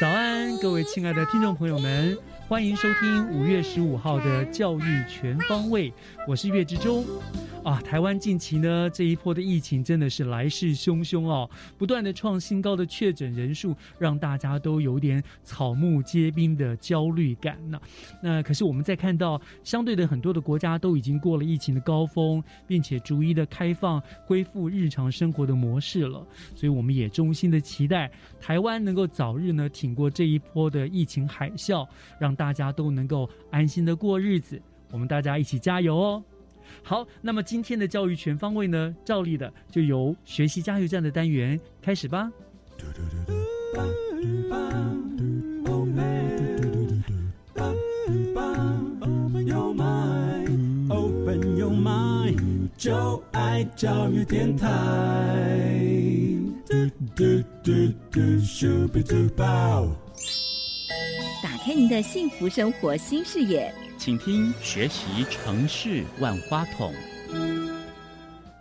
早安，各位亲爱的听众朋友们，欢迎收听五月十五号的教育全方位，我是岳志忠。啊，台湾近期呢这一波的疫情真的是来势汹汹哦，不断的创新高的确诊人数，让大家都有点草木皆兵的焦虑感呢。那可是我们在看到相对的很多的国家都已经过了疫情的高峰，并且逐一的开放恢复日常生活的模式了，所以我们也衷心的期待台湾能够早日呢挺过这一波的疫情海啸，让大家都能够安心的过日子。我们大家一起加油哦！好，那么今天的教育全方位呢，照例的就由学习加油站的单元开始吧。Open your mind，就爱教育电台。打开您的幸福生活新视野。请听学习城市万花筒。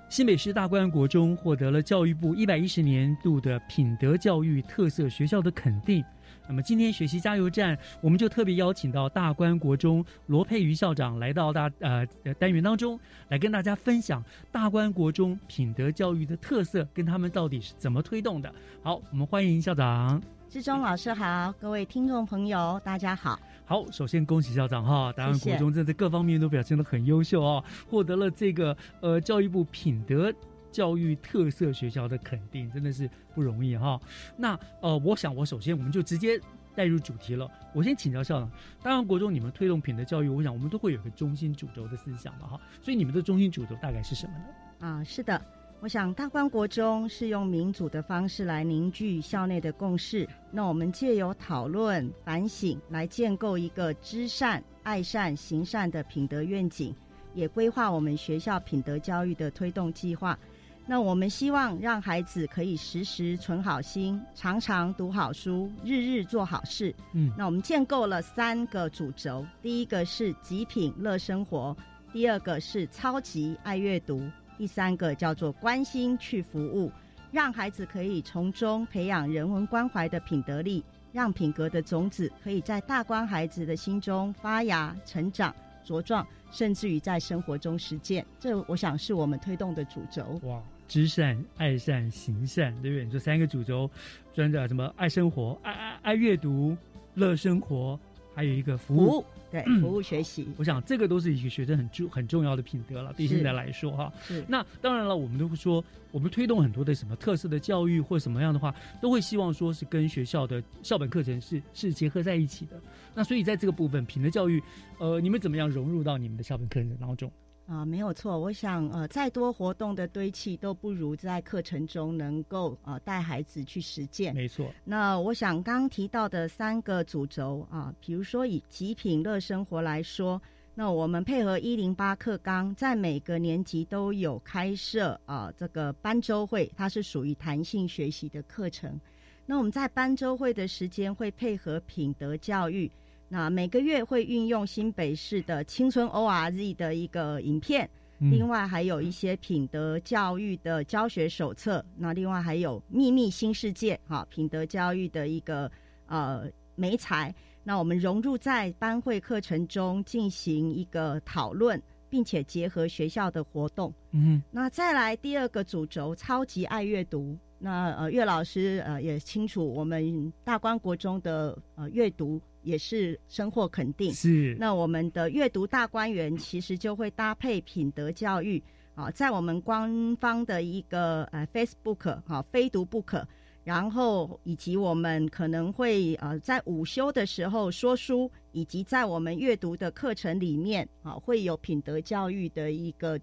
新北市大观国中获得了教育部一百一十年度的品德教育特色学校的肯定。那么今天学习加油站，我们就特别邀请到大观国中罗佩瑜校长来到大呃单元当中，来跟大家分享大观国中品德教育的特色，跟他们到底是怎么推动的。好，我们欢迎校长。志忠老师好，各位听众朋友大家好。好，首先恭喜校长哈，大安国中真的各方面都表现的很优秀哦，获得了这个呃教育部品德教育特色学校的肯定，真的是不容易哈。那呃，我想我首先我们就直接带入主题了。我先请教校长，大安国中你们推动品德教育，我想我们都会有个中心主轴的思想嘛哈，所以你们的中心主轴大概是什么呢？啊，是的。我想，大观国中是用民主的方式来凝聚校内的共识。那我们借由讨论、反省，来建构一个知善、爱善、行善的品德愿景，也规划我们学校品德教育的推动计划。那我们希望让孩子可以时时存好心，常常读好书，日日做好事。嗯，那我们建构了三个主轴：第一个是极品乐生活，第二个是超级爱阅读。第三个叫做关心去服务，让孩子可以从中培养人文关怀的品德力，让品格的种子可以在大观孩子的心中发芽、成长、茁壮，甚至于在生活中实践。这我想是我们推动的主轴。哇，知善、爱善、行善，对不对？这三个主轴，专的什么爱生活、爱爱爱阅读、乐生活，还有一个服务。对，服务学习，我想这个都是一个学生很重很重要的品德了。对现在来说，哈，是。那当然了，我们都会说，我们推动很多的什么特色的教育或什么样的话，都会希望说是跟学校的校本课程是是结合在一起的。那所以在这个部分，品德教育，呃，你们怎么样融入到你们的校本课程当中？啊，没有错。我想，呃，再多活动的堆砌都不如在课程中能够呃带孩子去实践。没错。那我想刚提到的三个主轴啊，比如说以极品乐生活来说，那我们配合一零八课纲，在每个年级都有开设啊这个班周会，它是属于弹性学习的课程。那我们在班周会的时间会配合品德教育。那每个月会运用新北市的青春 O R Z 的一个影片，另外还有一些品德教育的教学手册。那另外还有秘密新世界哈品德教育的一个呃媒材，那我们融入在班会课程中进行一个讨论，并且结合学校的活动。嗯那再来第二个主轴，超级爱阅读。那呃，岳老师呃也清楚，我们大观国中的呃阅读也是深获肯定，。是那我们的阅读大观园其实就会搭配品德教育啊，在我们官方的一个呃 Facebook 哈、非读不可，然后以及我们可能会呃在午休的时候说书，以及在我们阅读的课程里面啊会有品德教育的一个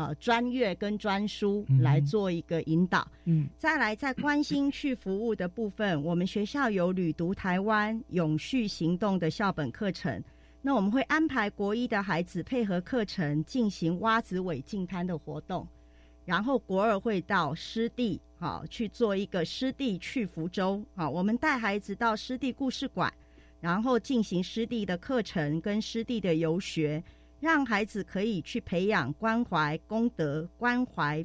呃专业跟专书嗯来做一个引导。嗯再来，在关心去服务的部分，我们学校有旅读台湾、永续行动的校本课程。那我们会安排国一的孩子配合课程进行蛙子尾净滩的活动，然后国二会到湿地，好、去做一个湿地去福州，好、我们带孩子到湿地故事馆，然后进行湿地的课程跟湿地的游学，让孩子可以去培养关怀功德、关怀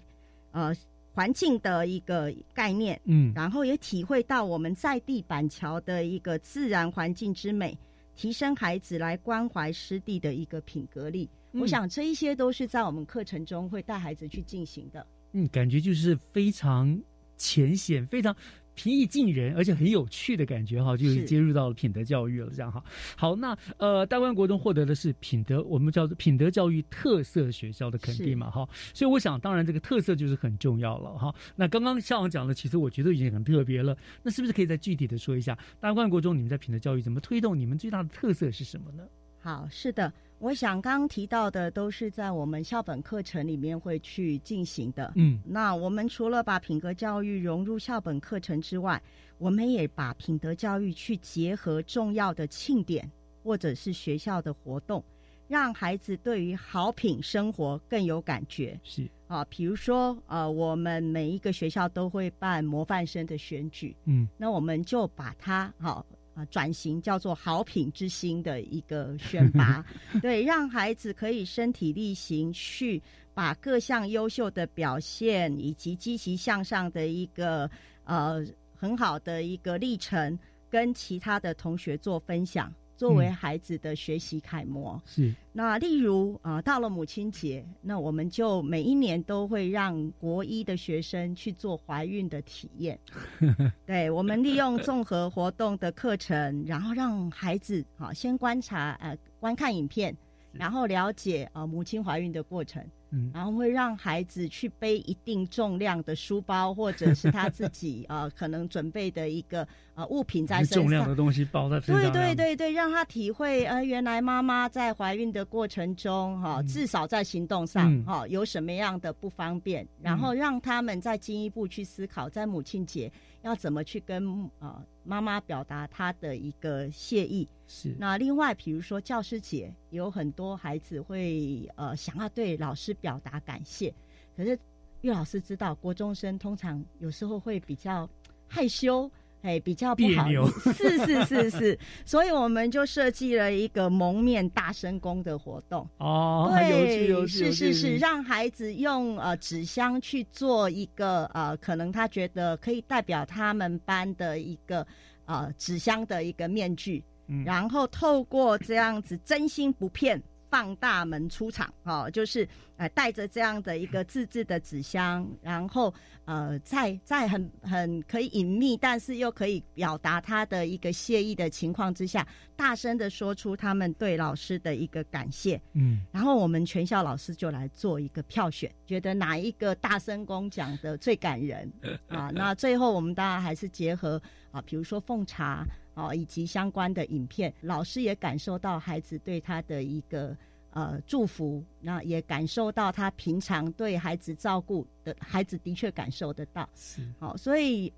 呃环境的一个概念，嗯然后也体会到我们在地板桥的一个自然环境之美，提升孩子来关怀湿地的一个品格力。嗯我想这一些都是在我们课程中会带孩子去进行的。嗯，感觉就是非常浅显，非常平易近人，而且很有趣的感觉哈，就是是接入到了品德教育了，这样哈。好，那呃，大观国中获得的是品德，我们叫做品德教育特色学校的肯定嘛哈，所以我想，当然这个特色就是很重要了哈。那刚刚校长讲的，其实我觉得已经很特别了，那是不是可以再具体的说一下，大观国中你们在品德教育怎么推动？你们最大的特色是什么呢？好，是的，我想刚刚提到的都是在我们校本课程里面会去进行的。嗯那我们除了把品格教育融入校本课程之外，我们也把品德教育去结合重要的庆典或者是学校的活动，让孩子对于好品生活更有感觉是啊。比如说，呃，我们每一个学校都会办模范生的选举，嗯那我们就把它好。啊，转型叫做好品之星的一个选拔，对，让孩子可以身体力行去把各项优秀的表现以及积极向上的一个呃很好的一个历程，跟其他的同学做分享，作为嗯孩子的学习楷模。是那例如啊、呃到了母亲节，那我们就每一年都会让国一的学生去做怀孕的体验。对，我们利用综合活动的课程，然后让孩子好、先观察呃观看影片，然后了解呃母亲怀孕的过程。嗯。然后会让孩子去背一定重量的书包，或者是他自己呃可能准备的一个呃物品在身上。重量的。东西包在身上，对对对对，让他体会呃，原来妈妈在怀孕的过程中，哈、嗯。至少在行动上，嗯。哈、有什么样的不方便，然后让他们再进一步去思考，在母亲节要怎么去跟呃妈妈表达她的一个谢意。是那另外，比如说教师节，有很多孩子会呃想要对老师表达感谢，可是岳老师知道，国中生通常有时候会比较害羞。哎，比较不好 是是是是，所以我们就设计了一个蒙面大声公的活动。哦，对，是是是，让孩子用呃纸箱去做一个呃，可能他觉得可以代表他们班的一个呃纸箱的一个面具，嗯然后透过这样子真心不骗。放大门出场哦，就是呃带着这样的一个自制的纸箱，然后呃在在很很可以隐秘，但是又可以表达他的一个谢意的情况之下，大声的说出他们对老师的一个感谢。嗯然后我们全校老师就来做一个票选，觉得哪一个大声公讲的最感人啊？那最后我们当然还是结合啊，比如说奉茶啊，以及相关的影片，老师也感受到孩子对他的一个呃祝福，那也感受到他平常对孩子照顾的孩子的确感受得到。是好，所以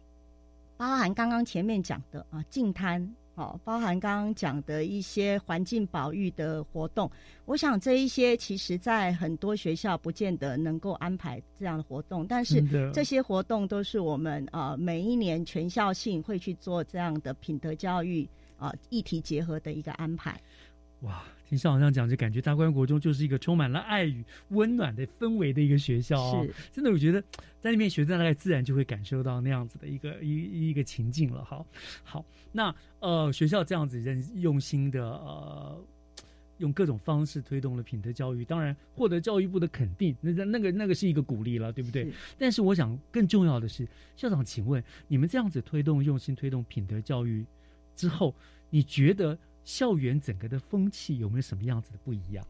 包含刚刚前面讲的啊，净滩。好，包含刚刚讲的一些环境保育的活动，我想这一些其实在很多学校不见得能够安排这样的活动，但是这些活动都是我们呃每一年全校性会去做这样的品德教育啊、呃议题结合的一个安排。哇，听校长这样讲，就感觉大观国中就是一个充满了爱与温暖的氛围的一个学校哦。是真的，我觉得在那边学生，大概自然就会感受到那样子的一个一一个情境了。好，好，那呃，学校这样子认用心的呃。用各种方式推动了品德教育，当然获得教育部的肯定，那那那个那个是一个鼓励了，对不对？是但是我想更重要的是，校长，请问你们这样子推动、用心推动品德教育之后，你觉得校园整个的风气有没有什么样子的不一样？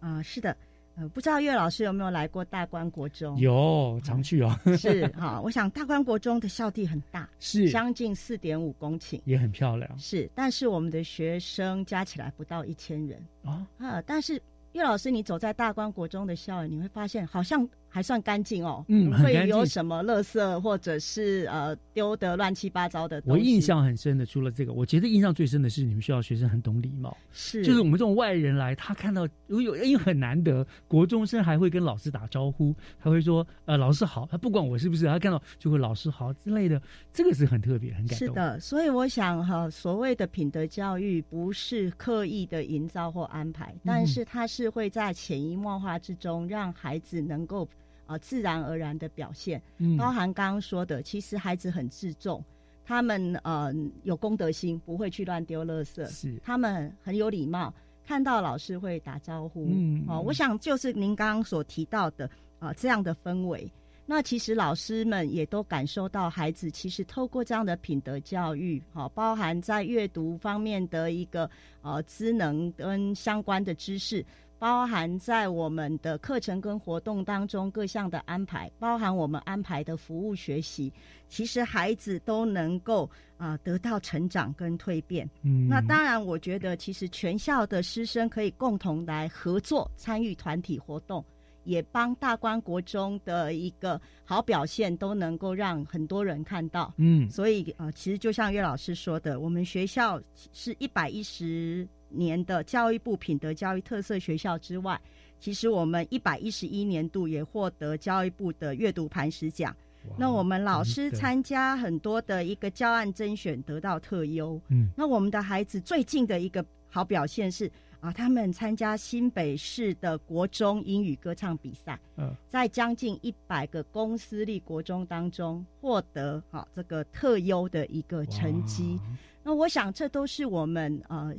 啊、是的，呃，不知道岳老师有没有来过大观国中？有常去哦，是哈、我想大观国中的校地很大，是将近四点五公顷。也很漂亮是，但是我们的学生加起来不到一千人啊。啊。但是岳老师，你走在大观国中的校园，你会发现好像还算干净哦。嗯不会有什么垃圾或者是呃丢的乱七八糟的东西。我印象很深的，除了这个，我觉得印象最深的是你们学校学生很懂礼貌，是就是我们这种外人来，他看到有有因为很难得，国中生还会跟老师打招呼，他会说呃老师好，他不管我是不是，他看到就会老师好之类的，这个是很特别，很感动。是，的，所以我想哈，所谓的品德教育不是刻意的营造或安排，嗯但是它是会在潜移默化之中，让孩子能够呃自然而然的表现。嗯包含刚刚说的，其实孩子很自重，他们呃有公德心，不会去乱丢垃圾，是他们很有礼貌，看到老师会打招呼。嗯哦，我想就是您刚刚所提到的啊、呃这样的氛围。那其实老师们也都感受到，孩子其实透过这样的品德教育，好、包含在阅读方面的一个呃知能跟相关的知识，包含在我们的课程跟活动当中各项的安排，包含我们安排的服务学习，其实孩子都能够啊、得到成长跟蜕变。嗯那当然，我觉得其实全校的师生可以共同来合作参与团体活动，也帮大观国中的一个好表现都能够让很多人看到。嗯所以呃，其实就像岳老师说的，我们学校是一百一十年的教育部品德教育特色学校之外，其实我们一百一十一年度也获得教育部的阅读磐石奖。那我们老师参加很多的一个教案甄选，得到特优。嗯那我们的孩子最近的一个好表现是啊，他们参加新北市的国中英语歌唱比赛，嗯在将近一百个公私立国中当中获得啊这个特优的一个成绩。那我想这都是我们呃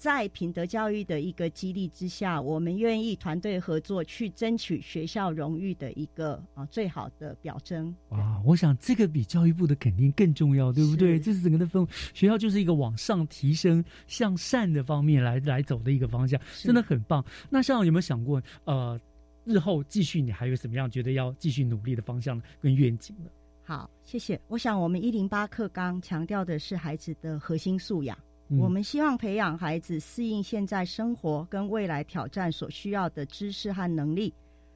在品德教育的一个激励之下，我们愿意团队合作去争取学校荣誉的一个啊最好的表征。哇，我想这个比教育部的肯定更重要，对不对？是这是整个的氛围，学校就是一个往上提升、向善的方面来来走的一个方向，真的很棒。那校长有没有想过，呃，日后继续你还有什么样觉得要继续努力的方向跟愿景呢？好，谢谢。我想我们一零八课纲强调的是孩子的核心素养。嗯我们希望培养孩子适应现在生活跟未来挑战所需要的知识和能力，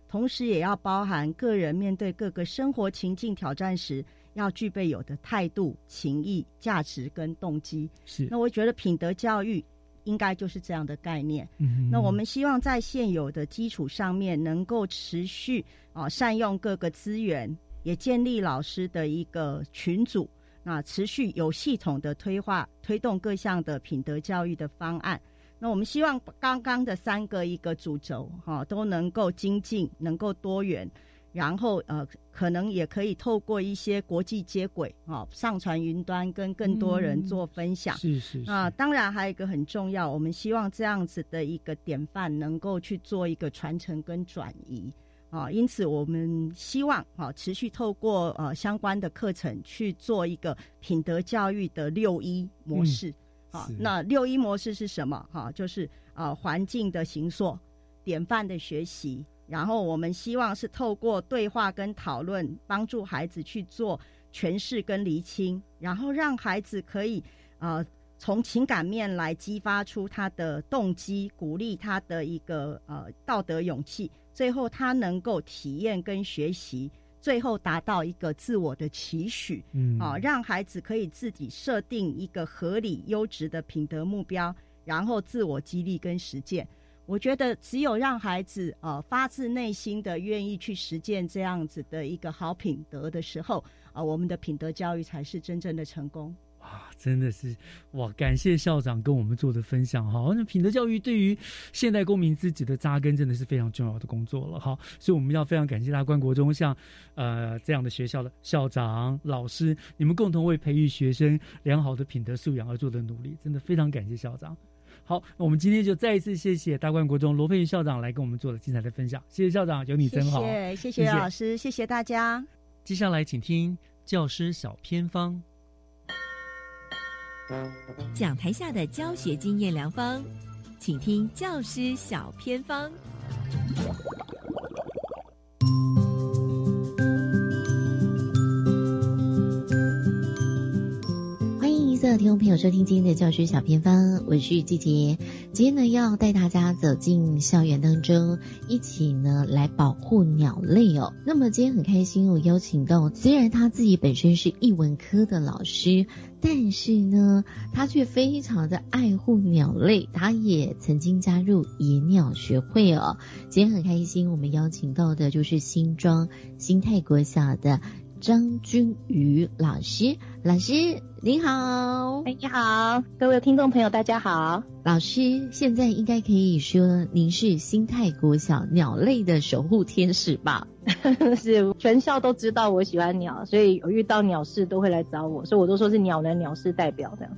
同时也要包含个人面对各个生活情境挑战时要具备有的态度、情谊、价值跟动机。是那我觉得品德教育应该就是这样的概念。嗯那我们希望在现有的基础上面，能够持续啊、善用各个资源，也建立老师的一个群组，那持续有系统的推化推动各项的品德教育的方案。那我们希望刚刚的三个一个主轴哈、都能够精进，能够多元。然后呃，可能也可以透过一些国际接轨啊、上传云端，跟更多人嗯做分享。是是是啊当然还有一个很重要，我们希望这样子的一个典范能够去做一个传承跟转移啊，因此我们希望啊持续透过呃相关的课程去做一个品德教育的六一模式。啊，那六一模式是什么？哈、就是啊环境的形塑、典范的学习，然后我们希望是透过对话跟讨论，帮助孩子去做诠释跟厘清，然后让孩子可以呃从情感面来激发出他的动机，鼓励他的一个呃道德勇气，最后他能够体验跟学习。最后达到一个自我的期许，嗯啊，让孩子可以自己设定一个合理、优质的品德目标，然后自我激励跟实践。我觉得只有让孩子呃发自内心的愿意去实践这样子的一个好品德的时候，啊、我们的品德教育才是真正的成功。啊，真的是哇！感谢校长跟我们做的分享哈。那品德教育对于现代公民自己的扎根，真的是非常重要的工作了哈。所以我们要非常感谢大观国中像呃这样的学校的校长、老师，你们共同为培育学生良好的品德素养而做的努力，真的非常感谢校长。好，那我们今天就再一次谢谢大观国中罗佩云校长来跟我们做了精彩的分享。谢谢校长，有你真好。谢谢谢谢老师，谢谢大家。接下来请听教师小偏方。讲台下的教学经验良方，请听教师小偏方。的听众朋友收听今天的教学小偏方，我是季杰。今天呢，要带大家走进校园当中，一起呢来保护鸟类哦。那么今天很开心，我邀请到虽然他自己本身是艺文科的老师。但是呢，他却非常的爱护鸟类，他也曾经加入野鸟学会哦。今天很开心，我们邀请到的就是新庄新泰国小的张君宇老师。老师您好，哎你好，各位听众朋友大家好。老师现在应该可以说您是新泰国小鸟类的守护天使吧？是，全校都知道我喜欢鸟，所以有遇到鸟事都会来找我，所以我都说是鸟人鸟事代表这样。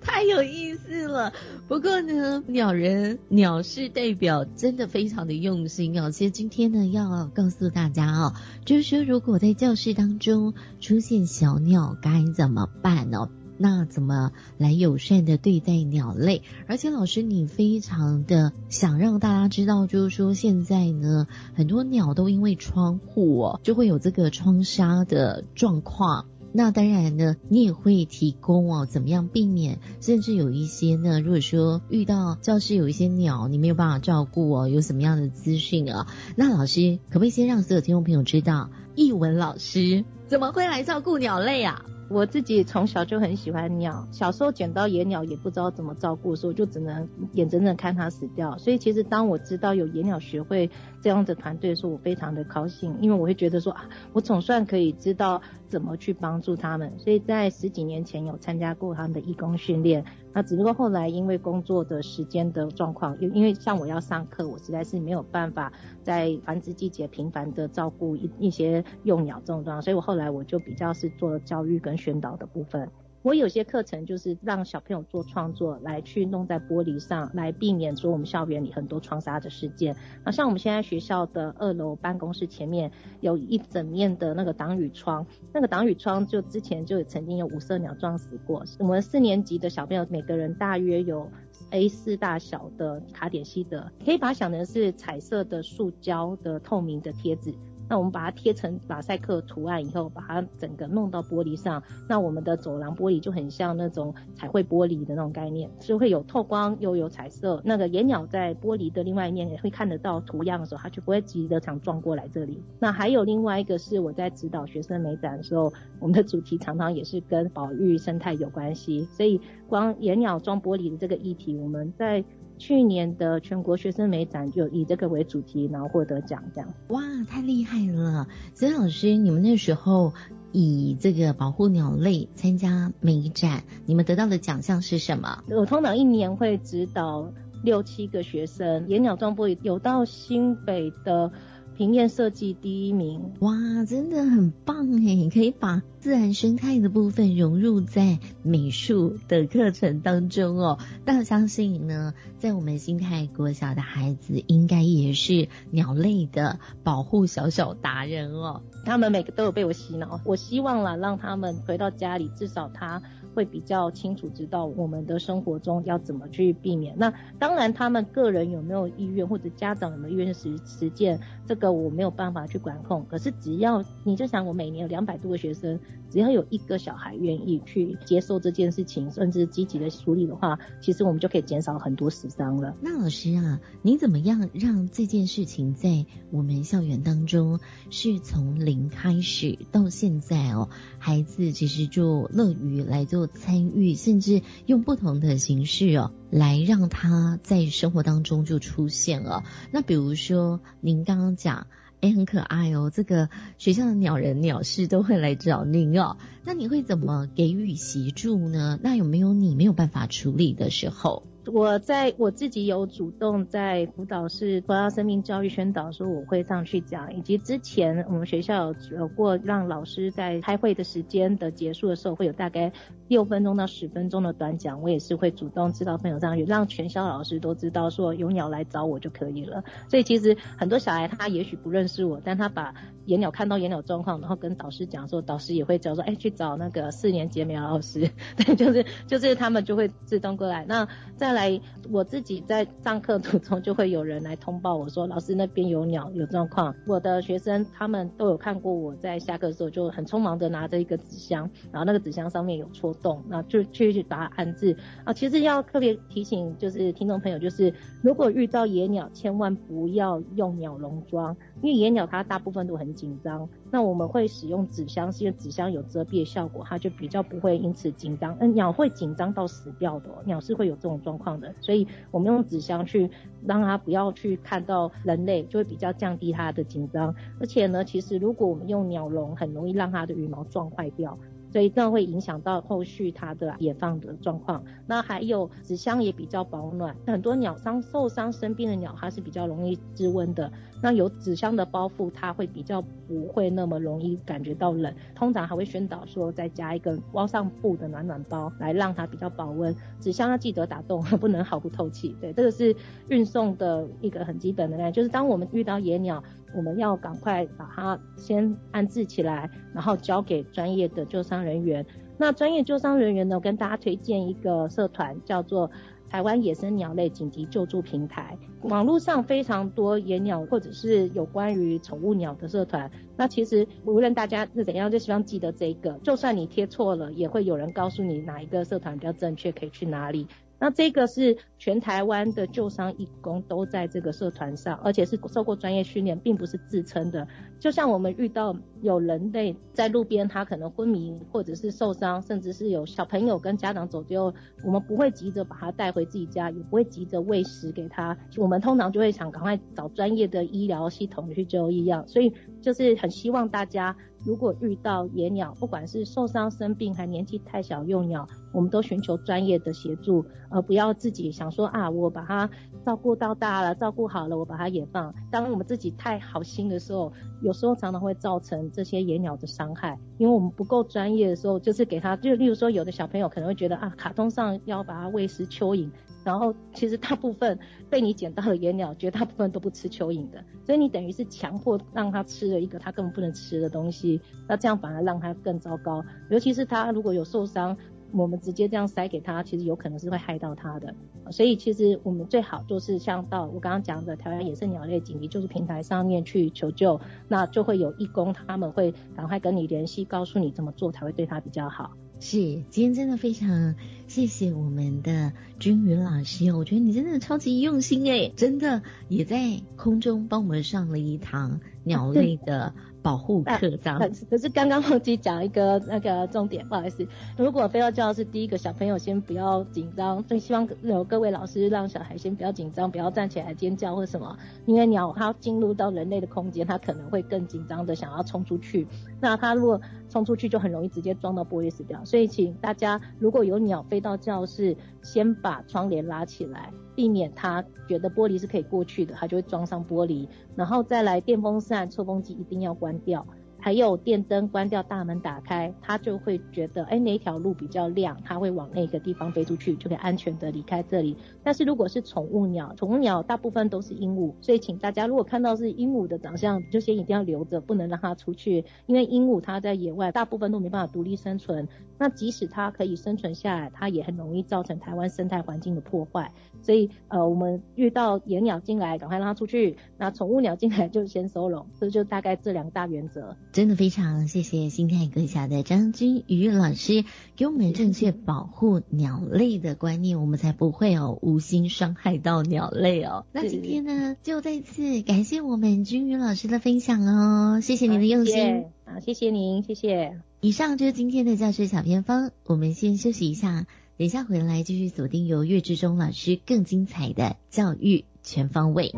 太有意思了。不过呢，鸟人鸟事代表真的非常的用心哦。其实今天呢，要告诉大家哦，就是说如果在教室当中出现小鸟该怎么办呢？那怎么来友善的对待鸟类？而且老师，你非常的想让大家知道，就是说现在呢，很多鸟都因为窗户哦，就会有这个窗纱的状况。那当然呢，你也会提供哦，怎么样避免？甚至有一些呢，如果说遇到教室有一些鸟，你没有办法照顾哦，有什么样的资讯啊？那老师可不可以先让所有听众朋友知道，译文老师怎么会来照顾鸟类啊？我自己从小就很喜欢鸟，小时候捡到野鸟也不知道怎么照顾，所以就只能眼睁睁看它死掉。所以其实当我知道有野鸟学会这样的团队的时候，我非常的高兴，因为我会觉得说啊，我总算可以知道怎么去帮助他们。所以在十几年前有参加过他们的义工训练。那只不过后来因为工作的时间的状况，因因为像我要上课，我实在是没有办法在繁殖季节频繁的照顾一一些幼鸟这种状况，所以我后来我就比较是做教育跟宣导的部分。我有些课程就是让小朋友做创作，来去弄在玻璃上，来避免说我们校园里很多窗纱的事件。那像我们现在学校的二楼办公室前面有一整面的那个挡雨窗，那个挡雨窗就之前就曾经有五色鸟撞死过。我们四年级的小朋友每个人大约有 A 四大小的卡点西德，可以把它想成是彩色的塑胶的透明的贴纸。那我们把它贴成马赛克图案以后，把它整个弄到玻璃上，那我们的走廊玻璃就很像那种彩绘玻璃的那种概念，就会有透光又有彩色。那个野鸟在玻璃的另外一面也会看得到图样的时候，它就不会急着想撞过来这里。那还有另外一个是我在指导学生美展的时候，我们的主题常常也是跟保育生态有关系，所以光野鸟撞玻璃的这个议题，我们在。去年的全国学生美展就以这个为主题，然后获得奖，这样。哇，太厉害了！曾老师，你们那时候以这个保护鸟类参加美展，你们得到的奖项是什么？我通常一年会指导六七个学生，野鸟装播有到新北的。平面设计第一名，哇，真的很棒哎！可以把自然生态的部分融入在美术的课程当中哦。但相信呢，在我们新泰国小的孩子，应该也是鸟类的保护小小达人哦。他们每个都有被我洗脑，我希望啦，让他们回到家里，至少他。会比较清楚知道我们的生活中要怎么去避免。那当然，他们个人有没有意愿，或者家长有没有意愿实实践，这个我没有办法去管控。可是只要你就想，我每年有两百多个学生，只要有一个小孩愿意去接受这件事情，甚至积极的处理的话，其实我们就可以减少很多死伤了。那老师啊，你怎么样让这件事情在我们校园当中是从零开始到现在哦，孩子其实就乐于来做。参与，甚至用不同的形式哦，来让他在生活当中就出现了。那比如说，您刚刚讲。哎，很可爱哦。这个学校的鸟人、鸟事都会来找您哦。那你会怎么给予协助呢？那有没有你没有办法处理的时候？我在我自己有主动在辅导室佛教生命教育宣导，说我会上去讲，以及之前我们学校有有过让老师在开会的时间的结束的时候，会有大概六分钟到十分钟的短讲，我也是会主动知道朋友上去，让全校老师都知道说有鸟来找我就可以了。所以其实很多小孩他也许不认识我，但他把野鸟看到野鸟状况，然后跟导师讲说，导师也会教说，哎，去找那个四年级苗老师，对，就是就是他们就会自动过来。那在来，我自己在上课途中就会有人来通报我说，老师那边有鸟有状况。我的学生他们都有看过我在下课的时候就很匆忙的拿着一个纸箱，然后那个纸箱上面有戳洞，那就去去把它安置。啊，其实要特别提醒就是听众朋友，就是如果遇到野鸟，千万不要用鸟笼装，因为野鸟它大部分都很紧张。那我们会使用纸箱，是因为纸箱有遮蔽的效果，它就比较不会因此紧张。嗯，鸟会紧张到死掉的，鸟是会有这种状况的，所以我们用纸箱去让它不要去看到人类，就会比较降低它的紧张。而且呢，其实如果我们用鸟笼，很容易让它的羽毛撞坏掉。所以这样会影响到后续它的野放的状况。那还有纸箱也比较保暖，很多鸟伤受伤生病的鸟，它是比较容易滋温的。那有纸箱的包覆，它会比较不会那么容易感觉到冷。通常还会宣导说再加一个包上布的暖暖包，来让它比较保温。纸箱要记得打洞，不能毫不透气。对，这个是运送的一个很基本的概念，就是当我们遇到野鸟。我们要赶快把它先安置起来，然后交给专业的救伤人员。那专业救伤人员呢，跟大家推荐一个社团，叫做台湾野生鸟类紧急救助平台。网络上非常多野鸟或者是有关于宠物鸟的社团。那其实无论大家是怎样，就希望记得这个。就算你贴错了，也会有人告诉你哪一个社团比较正确，可以去哪里。那这个是全台湾的旧伤义工都在这个社团上，而且是受过专业训练，并不是自称的。就像我们遇到有人类在路边，他可能昏迷或者是受伤，甚至是有小朋友跟家长走丢，我们不会急着把他带回自己家，也不会急着喂食给他，我们通常就会想赶快找专业的医疗系统去救一样。所以就是很希望大家。如果遇到野鸟，不管是受伤、生病，还年纪太小幼鸟，我们都寻求专业的协助，而不要自己想说啊，我把它照顾到大了，照顾好了，我把它野放。当我们自己太好心的时候，有时候常常会造成这些野鸟的伤害，因为我们不够专业的时候，就是给它，就例如说，有的小朋友可能会觉得啊，卡通上要把它喂食蚯蚓。然后其实大部分被你捡到的野鸟，绝大部分都不吃蚯蚓的，所以你等于是强迫让它吃了一个它根本不能吃的东西，那这样反而让它更糟糕。尤其是它如果有受伤，我们直接这样塞给他，其实有可能是会害到他的。所以其实我们最好就是像到我刚刚讲的台湾野生鸟类紧急救助平台上面去求救，那就会有义工他们会赶快跟你联系，告诉你怎么做才会对它比较好。是，今天真的非常谢谢我们的君云老师哦，我觉得你真的超级用心哎，真的也在空中帮我们上了一堂 鸟类的。保护课章，可是刚刚忘记讲一个那个重点，不好意思。如果非要教是第一个小朋友先不要紧张，所以希望有各位老师让小孩先不要紧张，不要站起来尖叫或什么，因为鸟它进入到人类的空间，它可能会更紧张的想要冲出去。那它如果冲出去，就很容易直接撞到玻璃死掉。所以请大家如果有鸟飞到教室，先把窗帘拉起来。避免他觉得玻璃是可以过去的，他就会装上玻璃，然后再来电风扇、抽风机一定要关掉。还有电灯关掉，大门打开，它就会觉得，哎，哪条路比较亮，它会往那个地方飞出去，就可以安全的离开这里。但是如果是宠物鸟，宠物鸟大部分都是鹦鹉，所以请大家如果看到是鹦鹉的长相，就先一定要留着，不能让它出去，因为鹦鹉它在野外大部分都没办法独立生存。那即使它可以生存下来，它也很容易造成台湾生态环境的破坏。所以，呃，我们遇到野鸟进来，赶快让它出去；那宠物鸟进来就先收容。这就大概这两大原则。真的非常谢谢新泰阁下的张君瑜老师给我们正确保护鸟类的观念，我们才不会哦无心伤害到鸟类哦。那今天呢，就再次感谢我们君瑜老师的分享哦，谢谢您的用心好，谢谢您，谢谢。以上就是今天的教学小偏方，我们先休息一下，等下回来继续锁定由岳志忠老师更精彩的教育全方位。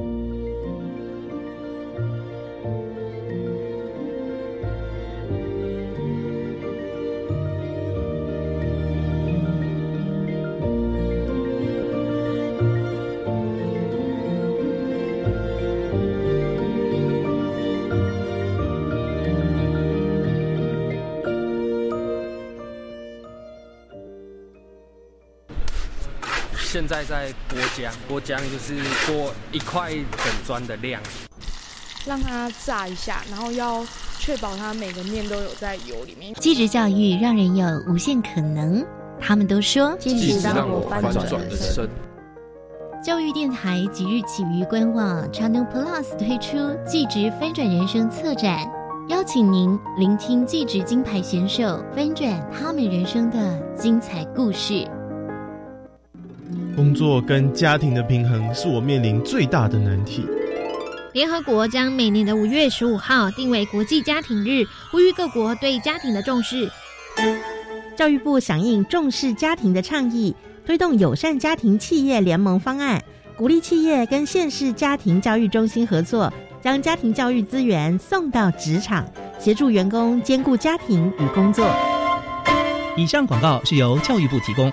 现在在剥浆，剥浆就是剥一块粉砖的量，让它炸一下，然后要确保它每个面都有在油里面。继职教育让人有无限可能，他们都说继职让我翻转人生。教育电台即日起于官网 Channel Plus 推出继职翻转人生策展，邀请您聆听继职金牌选手翻转他们人生的精彩故事。工作跟家庭的平衡是我面临最大的难题。联合国将每年的五月十五号定为国际家庭日，呼吁各国对家庭的重视。教育部响应重视家庭的倡议。推动友善家庭企业联盟方案，鼓励企业跟县市家庭教育中心合作，将家庭教育资源送到职场，协助员工兼顾家庭与工作。以上广告是由教育部提供。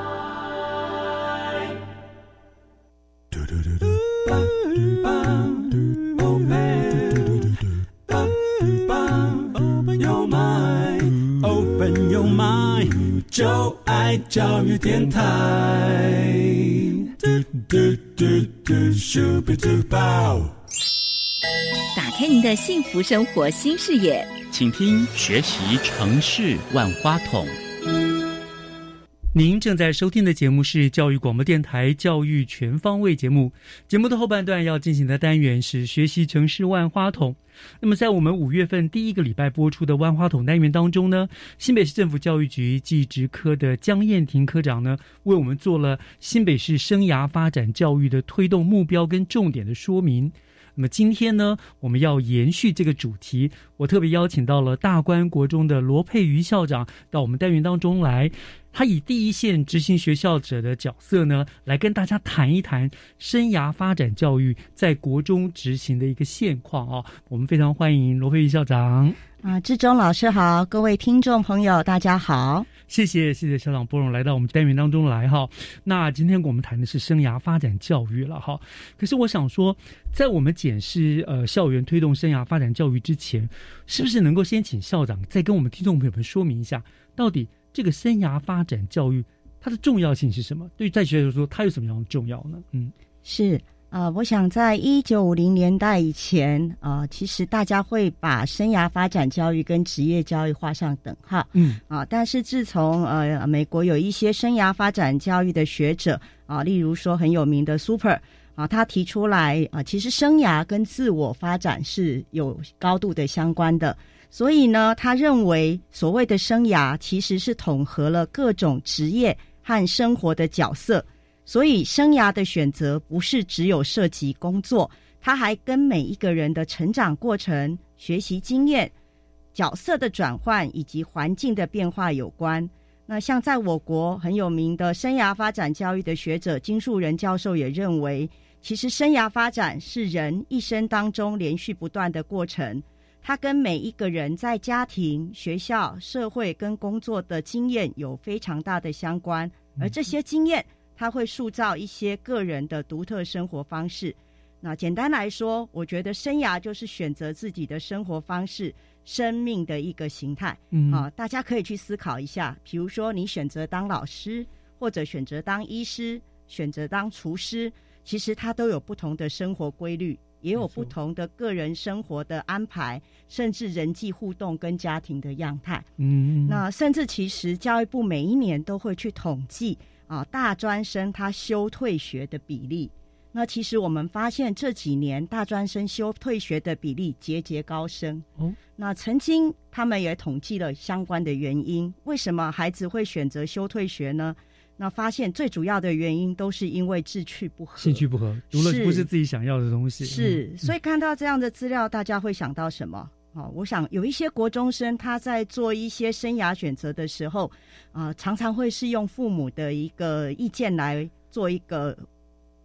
就爱教育电台。打开您的幸福生活新视野，请听学习城市万花筒。您正在收听的节目是教育广播电台《教育全方位》节目。节目的后半段要进行的单元是学习城市万花筒。那么，在我们五月份第一个礼拜播出的万花筒单元当中呢，新北市政府教育局技职科的江燕婷科长呢，为我们做了新北市生涯发展教育的推动目标跟重点的说明。那么今天呢，我们要延续这个主题，我特别邀请到了大观国中的罗佩瑜校长到我们单元当中来。他以第一线执行学校者的角色呢，来跟大家谈一谈生涯发展教育在国中执行的一个现况哦。我们非常欢迎罗佩瑜校长啊，志忠老师好，各位听众朋友大家好，谢谢谢谢校长波荣来到我们单元当中来哈。那今天我们谈的是生涯发展教育了哈。可是我想说，在我们检视呃校园推动生涯发展教育之前，是不是能够先请校长再跟我们听众朋友们说明一下，到底？这个生涯发展教育，它的重要性是什么？对于在学来说，它有什么样的重要呢？嗯，是啊，我想在一九五零年代以前啊，其实大家会把生涯发展教育跟职业教育画上等号。嗯啊，但是自从呃美国有一些生涯发展教育的学者啊，例如说很有名的 Super 啊，他提出来啊，其实生涯跟自我发展是有高度的相关的。所以呢，他认为所谓的生涯其实是统合了各种职业和生活的角色，所以生涯的选择不是只有涉及工作，它还跟每一个人的成长过程、学习经验、角色的转换以及环境的变化有关。那像在我国很有名的生涯发展教育的学者金树仁教授也认为，其实生涯发展是人一生当中连续不断的过程。它跟每一个人在家庭、学校、社会跟工作的经验有非常大的相关，而这些经验，它会塑造一些个人的独特生活方式。那简单来说，我觉得生涯就是选择自己的生活方式、生命的一个形态。嗯，啊，大家可以去思考一下，比如说你选择当老师，或者选择当医师，选择当厨师，其实它都有不同的生活规律。也有不同的个人生活的安排，甚至人际互动跟家庭的样态。嗯，那甚至其实教育部每一年都会去统计啊，大专生他休退学的比例。那其实我们发现这几年大专生休退学的比例节节高升。哦，那曾经他们也统计了相关的原因，为什么孩子会选择休退学呢？那发现最主要的原因都是因为志趣不合，兴趣不合，读了不是自己想要的东西。是，所以看到这样的资料，大家会想到什么？哦，我想有一些国中生他在做一些生涯选择的时候，啊，常常会是用父母的一个意见来做一个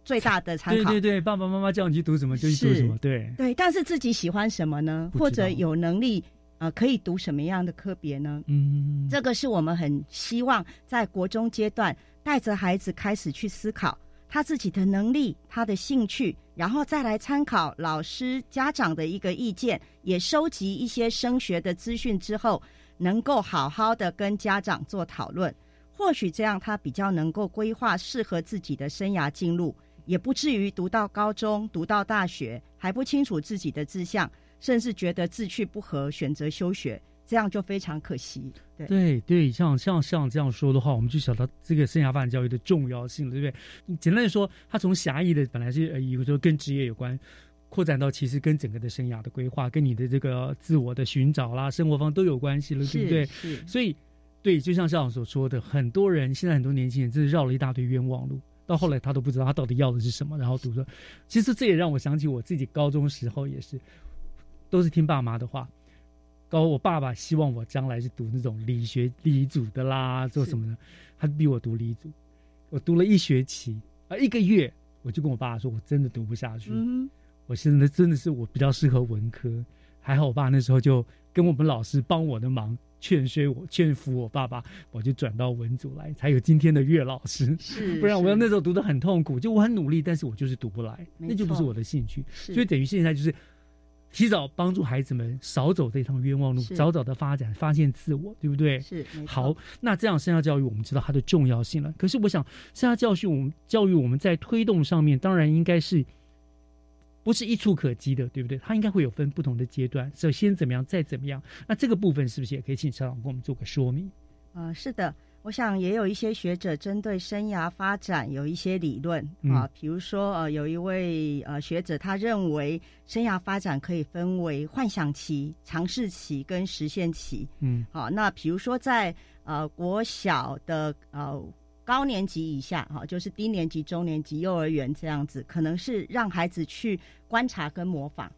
最大的参考。对对对，爸爸妈妈叫你去读什么就去读什么，对对。但是自己喜欢什么呢？或者有能力啊，可以读什么样的科别呢？嗯，这个是我们很希望在国中阶段带着孩子开始去思考。他自己的能力，他的兴趣，然后再来参考老师、家长的一个意见，也收集一些升学的资讯之后，能够好好的跟家长做讨论。或许这样，他比较能够规划适合自己的生涯进路，也不至于读到高中、读到大学还不清楚自己的志向，甚至觉得志趣不合，选择休学。这样就非常可惜。对对对，像像像这样说的话，我们就晓得这个生涯发展教育的重要性了，对不对？简单的说，它从狭义的本来是呃，有时候跟职业有关，扩展到其实跟整个的生涯的规划，跟你的这个自我的寻找啦、生活方都有关系了，对不对？是。所以，对，就像校长所说的，很多人现在很多年轻人真是绕了一大堆冤枉路，到后来他都不知道他到底要的是什么，然后读着。其实这也让我想起我自己高中时候也是，都是听爸妈的话。高，我爸爸希望我将来是读那种理学理组的啦，做什么的？他逼我读理组，我读了一学期啊，一个月我就跟我爸爸说，我真的读不下去。嗯，我现在真的是我比较适合文科，还好我爸那时候就跟我们老师帮我的忙，劝说我，劝服我爸爸，我就转到文组来，才有今天的岳老师。是，不然我要那时候读的很痛苦，就我很努力，但是我就是读不来，那就不是我的兴趣。所以等于现在就是。提早帮助孩子们少走这趟冤枉路，早早的发展，发现自我，对不对？是好，那这样生涯教育我们知道它的重要性了。可是我想，生涯教育我们教育我们在推动上面，当然应该是不是一触可及的，对不对？它应该会有分不同的阶段，首先怎么样，再怎么样。那这个部分是不是也可以请校长给我们做个说明？啊，是的。我想也有一些学者针对生涯发展有一些理论啊，比如说呃，有一位呃学者他认为生涯发展可以分为幻想期、尝试期跟实现期。嗯，好，那比如说在呃国小的呃高年级以下，哈，就是低年级、中年级、幼儿园这样子，可能是让孩子去观察跟模仿。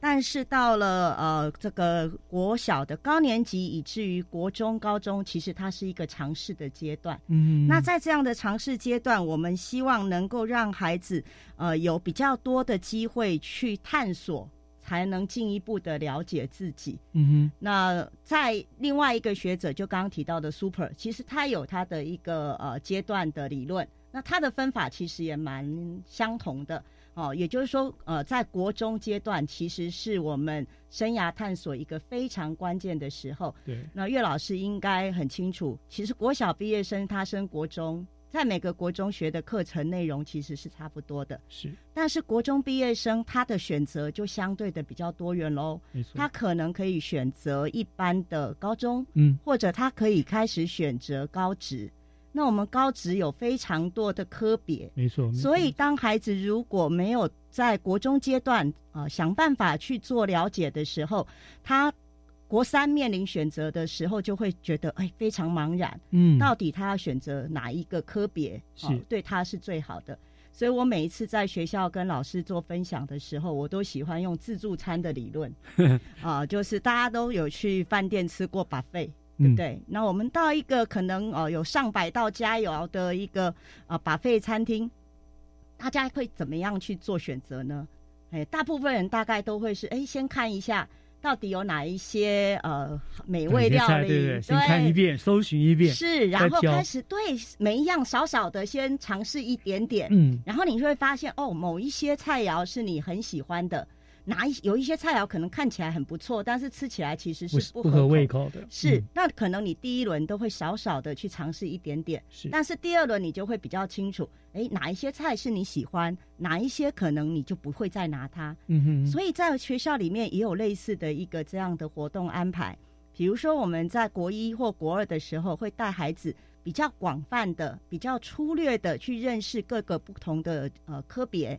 但是到了呃这个国小的高年级，以至于国中、高中，其实它是一个尝试的阶段。嗯，那在这样的尝试阶段，我们希望能够让孩子呃有比较多的机会去探索，才能进一步的了解自己。嗯哼。那在另外一个学者就刚刚提到的 Super，其实他有他的一个呃阶段的理论，那他的分法其实也蛮相同的。哦，也就是说，呃，在国中阶段，其实是我们生涯探索一个非常关键的时候。对，那岳老师应该很清楚，其实国小毕业生他升国中，在每个国中学的课程内容其实是差不多的。是，但是国中毕业生他的选择就相对的比较多元喽。没错，他可能可以选择一般的高中，嗯，或者他可以开始选择高职。那我们高职有非常多的科别，没错。所以当孩子如果没有在国中阶段啊想办法去做了解的时候，他国三面临选择的时候，就会觉得哎非常茫然。嗯，到底他要选择哪一个科别是对他是最好的？所以我每一次在学校跟老师做分享的时候，我都喜欢用自助餐的理论 啊，就是大家都有去饭店吃过 buffet。对不对？那我们到一个可能哦有上百道佳肴的一个啊把费餐厅，大家会怎么样去做选择呢？哎，大部分人大概都会是哎先看一下到底有哪一些呃美味料理，对对，先看一遍，搜寻一遍，是，然后开始对每一样少少的先尝试一点点，嗯，然后你就会发现哦，某一些菜肴是你很喜欢的。哪一有一些菜肴可能看起来很不错，但是吃起来其实是不合胃口的。是，那可能你第一轮都会少少的去尝试一点点，是。但是第二轮你就会比较清楚，哎，哪一些菜是你喜欢，哪一些可能你就不会再拿它。嗯哼。所以在学校里面也有类似的一个这样的活动安排，比如说我们在国一或国二的时候，会带孩子比较广泛的、比较粗略的去认识各个不同的呃科别。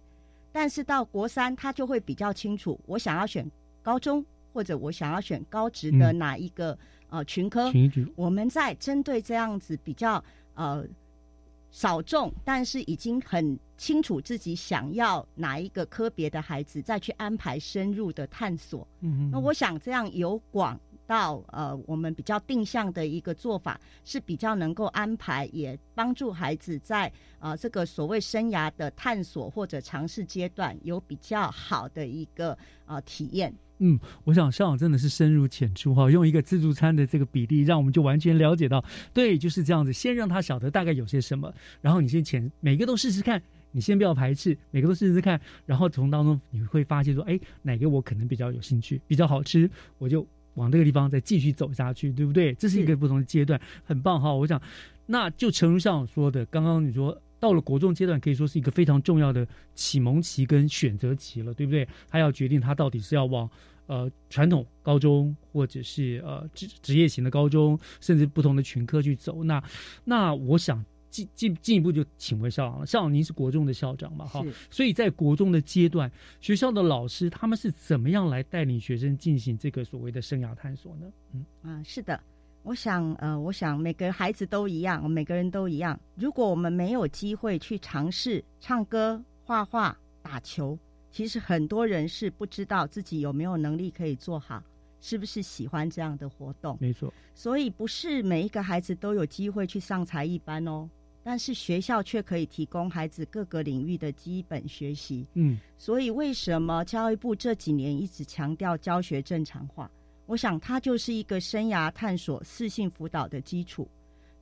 但是到国三他就会比较清楚，我想要选高中或者我想要选高职的嗯哪一个、呃群科。我们在针对这样子比较呃少众，但是已经很清楚自己想要哪一个科别的孩子，再去安排深入的探索。嗯那我想这样由广到呃，我们比较定向的一个做法，是比较能够安排，也帮助孩子在呃这个所谓生涯的探索或者尝试阶段，有比较好的一个呃体验。嗯，我想校长真的是深入浅出哈，用一个自助餐的这个比例，让我们就完全了解到，对，就是这样子。先让他晓得大概有些什么，然后你先浅每个都试试看，你先不要排斥，每个都试试看，然后从当中你会发现说，哎，哪个我可能比较有兴趣，比较好吃，我就往这个地方再继续走下去，对不对？这是一个不同的阶段，很棒哈。我想，那就诚如校长说的，刚刚你说。到了国中阶段，可以说是一个非常重要的启蒙期跟选择期了，对不对？他要决定他到底是要往呃传统高中，或者是呃职职业型的高中，甚至不同的群科去走。那那我想进进进一步就请回校长了，校长您是国中的校长嘛？哈，所以在国中的阶段，学校的老师他们是怎么样来带领学生进行这个所谓的生涯探索呢？嗯啊，是的，我想，呃，我想每个孩子都一样，每个人都一样。如果我们没有机会去尝试唱歌、画画、打球，其实很多人是不知道自己有没有能力可以做好，是不是喜欢这样的活动。没错，所以不是每一个孩子都有机会去上才艺班哦，但是学校却可以提供孩子各个领域的基本学习。嗯，所以为什么教育部这几年一直强调教学正常化？我想它就是一个生涯探索、适性辅导的基础。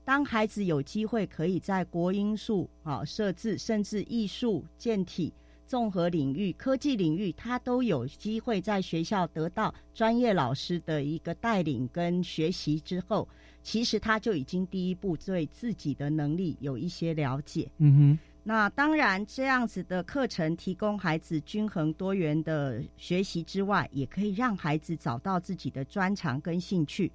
当孩子有机会可以在国音数、啊设置，甚至艺术、健体、综合领域、科技领域，他都有机会在学校得到专业老师的一个带领跟学习之后，其实他就已经第一步对自己的能力有一些了解。嗯哼。那当然，这样子的课程提供孩子均衡多元的学习之外，也可以让孩子找到自己的专长跟兴趣，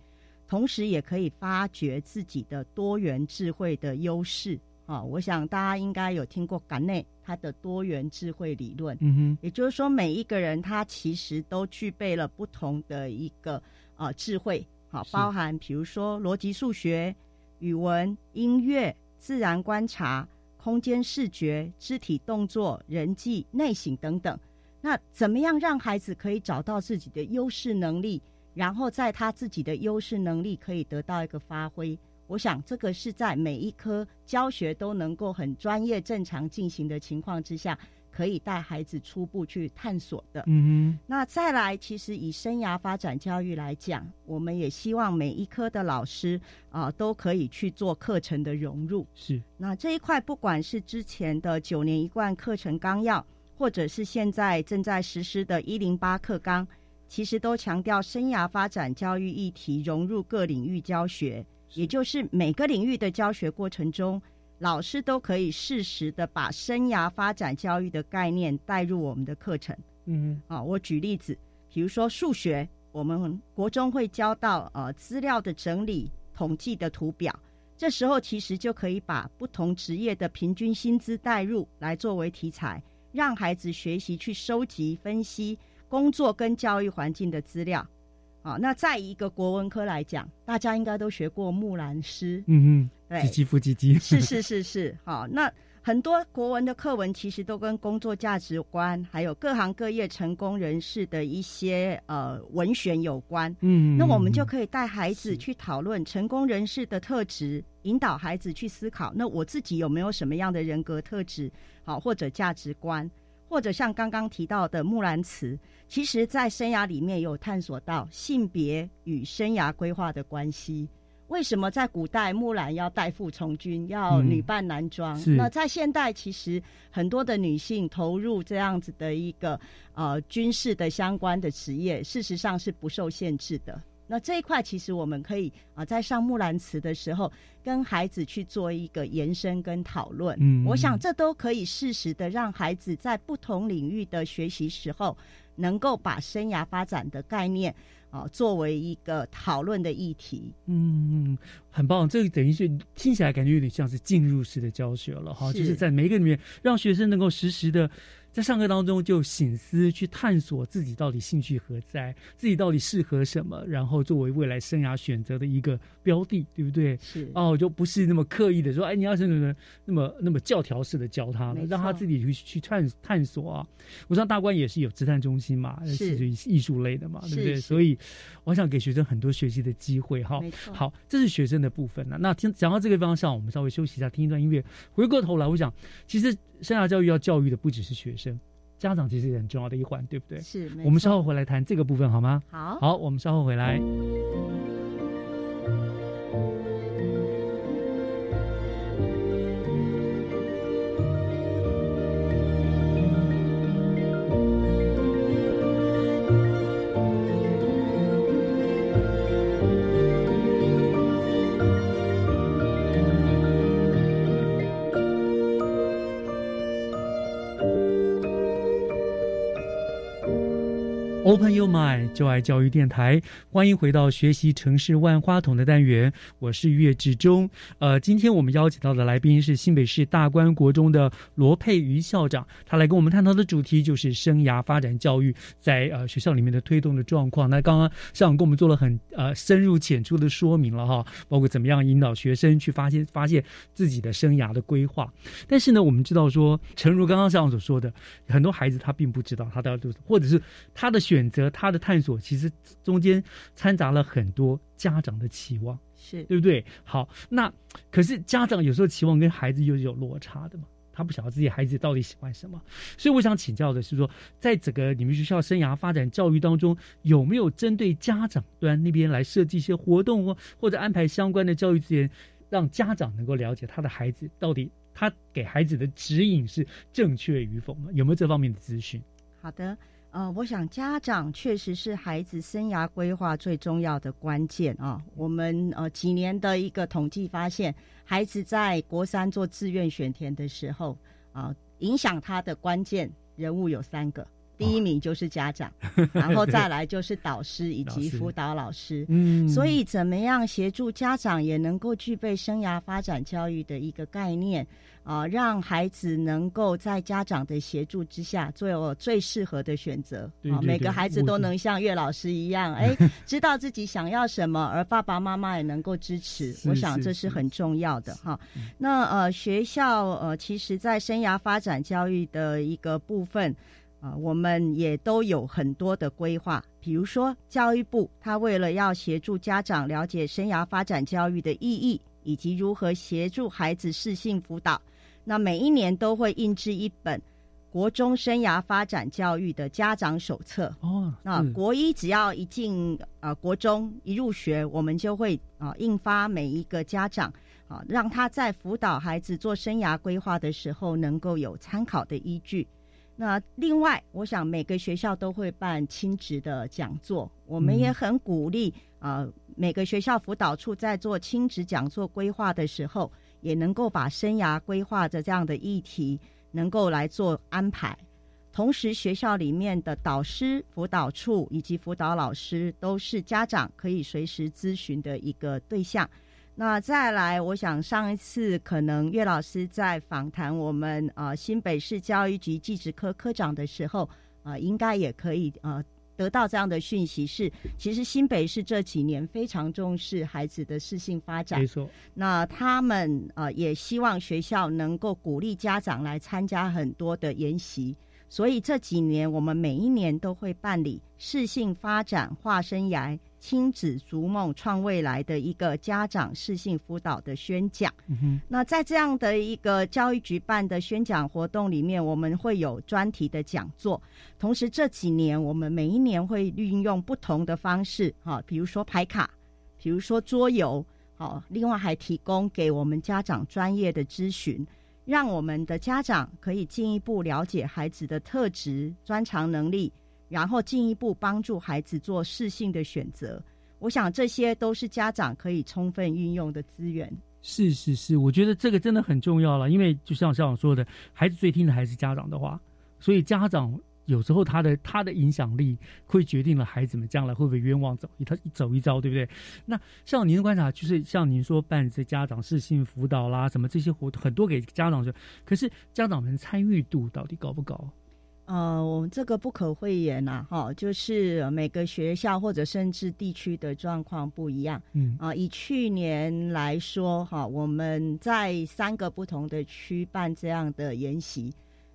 同时也可以发掘自己的多元智慧的优势。啊，我想大家应该有听过港内他的多元智慧理论，嗯哼，也就是说，每一个人他其实都具备了不同的一个呃智慧，好，包含比如说逻辑数学、语文、音乐、自然观察。空间视觉、肢体动作、人际内省等等，那怎么样让孩子可以找到自己的优势能力，然后在他自己的优势能力可以得到一个发挥？我想这个是在每一科教学都能够很专业、正常进行的情况之下，可以带孩子初步去探索的。嗯那再来，其实以生涯发展教育来讲，我们也希望每一科的老师啊、呃、都可以去做课程的融入。是。那这一块，不管是之前的九年一贯课程纲要，或者是现在正在实施的一零八课纲，其实都强调生涯发展教育议题融入各领域教学，也就是每个领域的教学过程中。老师都可以适时的把生涯发展教育的概念带入我们的课程。嗯，啊，我举例子，比如说数学，我们国中会教到呃资料的整理、统计的图表，这时候其实就可以把不同职业的平均薪资带入来作为题材，让孩子学习去收集、分析工作跟教育环境的资料。啊，那在一个国文科来讲，大家应该都学过木兰诗，嗯嗯，对，唧唧复唧唧，是是是是，好，那很多国文的课文其实都跟工作价值观，还有各行各业成功人士的一些呃文选有关，嗯，那我们就可以带孩子去讨论成功人士的特质，引导孩子去思考，那我自己有没有什么样的人格特质，好或者价值观。或者像刚刚提到的木兰辞，其实在生涯里面有探索到性别与生涯规划的关系。为什么在古代木兰要代父从军，要女扮男装？嗯、那在现代，其实很多的女性投入这样子的一个呃军事的相关的职业，事实上是不受限制的。那这一块其实我们可以啊、呃，在上木兰辞的时候，跟孩子去做一个延伸跟讨论。嗯，我想这都可以适时的让孩子在不同领域的学习时候，能够把生涯发展的概念啊、呃、作为一个讨论的议题。嗯，很棒，这个等于是听起来感觉有点像是进入式的教学了哈，就是在每一个里面让学生能够实时的在上课当中就醒思去探索自己到底兴趣何在，自己到底适合什么，然后作为未来生涯选择的一个标的，对不对？是哦，就不是那么刻意的说，哎，你要是那么那么那么教条式的教他了，让他自己去去探探索啊。我上大观也是有职探中心嘛，是艺术类的嘛，对不对？所以我想给学生很多学习的机会哈。好，这是学生的部分了。那听讲到这个方向，我们稍微休息一下，听一段音乐。回过头来，我想其实。生涯教育要教育的不只是学生，家长其实也很重要的一环，对不对？是。我们稍后回来谈这个部分好吗？好。好，我们稍后回来。Open your mind，就爱教育电台，欢迎回到学习城市万花筒的单元，我是岳志忠。呃，今天我们邀请到的来宾是新北市大关国中的罗佩瑜校长，他来跟我们探讨的主题就是生涯发展教育在呃学校里面的推动的状况。那刚刚校长跟我们做了很呃深入浅出的说明了哈，包括怎么样引导学生去发现发现自己的生涯的规划。但是呢，我们知道说，诚如刚刚校长所说的，很多孩子他并不知道他的或者是他的。选择他的探索，其实中间掺杂了很多家长的期望，是对不对？好，那可是家长有时候期望跟孩子又是有落差的嘛，他不晓得自己孩子到底喜欢什么，所以我想请教的是说，在整个你们学校生涯发展教育当中，有没有针对家长端那边来设计一些活动或或者安排相关的教育资源，让家长能够了解他的孩子到底他给孩子的指引是正确与否吗？有没有这方面的资讯？好的。呃，我想家长确实是孩子生涯规划最重要的关键啊。我们呃几年的一个统计发现，孩子在国三做志愿选填的时候啊，影响他的关键人物有三个。第一名就是家长，然后再来就是导师以及辅导老师。嗯，所以怎么样协助家长也能够具备生涯发展教育的一个概念啊，让孩子能够在家长的协助之下做最适合的选择啊。每个孩子都能像岳老师一样，哎，知道自己想要什么，而爸爸妈妈也能够支持。我想这是很重要的哈。那呃，学校呃，其实在生涯发展教育的一个部分。啊，我们也都有很多的规划，比如说教育部，他为了要协助家长了解生涯发展教育的意义，以及如何协助孩子适性辅导，那每一年都会印制一本国中生涯发展教育的家长手册。哦，那国一只要一进呃国中一入学，我们就会啊印发每一个家长啊，让他在辅导孩子做生涯规划的时候，能够有参考的依据。那另外，我想每个学校都会办亲职的讲座，我们也很鼓励啊，每个学校辅导处在做亲职讲座规划的时候，也能够把生涯规划的这样的议题能够来做安排。同时，学校里面的导师、辅导处以及辅导老师都是家长可以随时咨询的一个对象。那再来，我想上一次可能岳老师在访谈我们啊新北市教育局技职科科长的时候啊，应该也可以啊得到这样的讯息，是其实新北市这几年非常重视孩子的适性发展，没错。那他们啊也希望学校能够鼓励家长来参加很多的研习，所以这几年我们每一年都会办理适性发展化生涯。亲子逐梦创未来的一个家长适性辅导的宣讲。那在这样的一个教育局办的宣讲活动里面，我们会有专题的讲座。同时这几年，我们每一年会运用不同的方式，哈，比如说排卡，比如说桌游，好，另外还提供给我们家长专业的咨询，让我们的家长可以进一步了解孩子的特质、专长能力。然后进一步帮助孩子做适性的选择，我想这些都是家长可以充分运用的资源。是是是，我觉得这个真的很重要了，因为就像校长说的，孩子最听的还是家长的话，所以家长有时候他的他的影响力会决定了孩子们将来会不会冤枉走一他走一遭，对不对？那像您的观察，就是像您说办这家长适性辅导啦，什么这些活动很多给家长说，可是家长们参与度到底高不高？呃，我们这个不可讳言呐，哈，就是每个学校或者甚至地区的状况不一样。嗯啊，以去年来说，哈，我们在三个不同的区办这样的研习。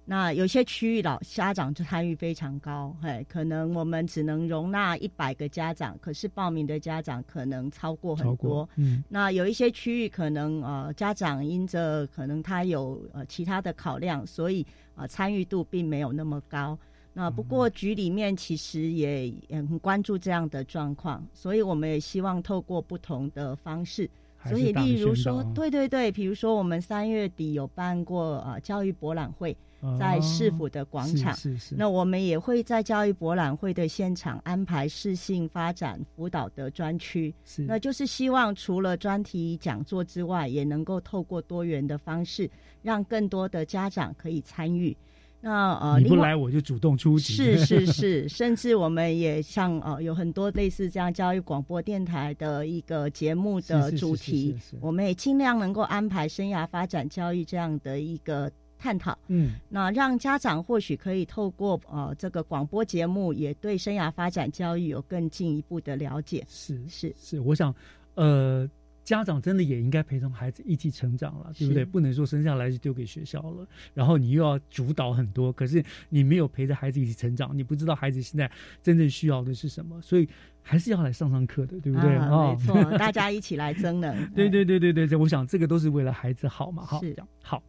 那有些区域老家长就参与非常高，嘿，可能我们只能容纳一百个家长，可是报名的家长可能超过很多。嗯，那有一些区域可能呃家长因着可能他有呃其他的考量，所以啊参与度并没有那么高。那不过局里面其实也也很关注这样的状况，所以我们也希望透过不同的方式。所以例如说，对对对，比如说我们三月底有办过呃教育博览会。在市府的广场，是是是。那我们也会在教育博览会的现场安排适性发展辅导的专区，是。那就是希望除了专题讲座之外，也能够透过多元的方式，让更多的家长可以参与。那呃，你不来我就主动出击。是是是，甚至我们也像呃有很多类似这样教育广播电台的一个节目的主题，我们也尽量能够安排生涯发展教育这样的一个。探讨，嗯，那让家长或许可以透过呃这个广播节目，也对生涯发展教育有更进一步的了解。是是是，我想，呃，家长真的也应该陪同孩子一起成长了，对不对？不能说生下来就丢给学校了，然后你又要主导很多，可是你没有陪着孩子一起成长，你不知道孩子现在真正需要的是什么，所以。还是要来上上课的，对不对？啊，没错，大家一起来争的。对对对对对，我想这个都是为了孩子好嘛。好，是这样。好，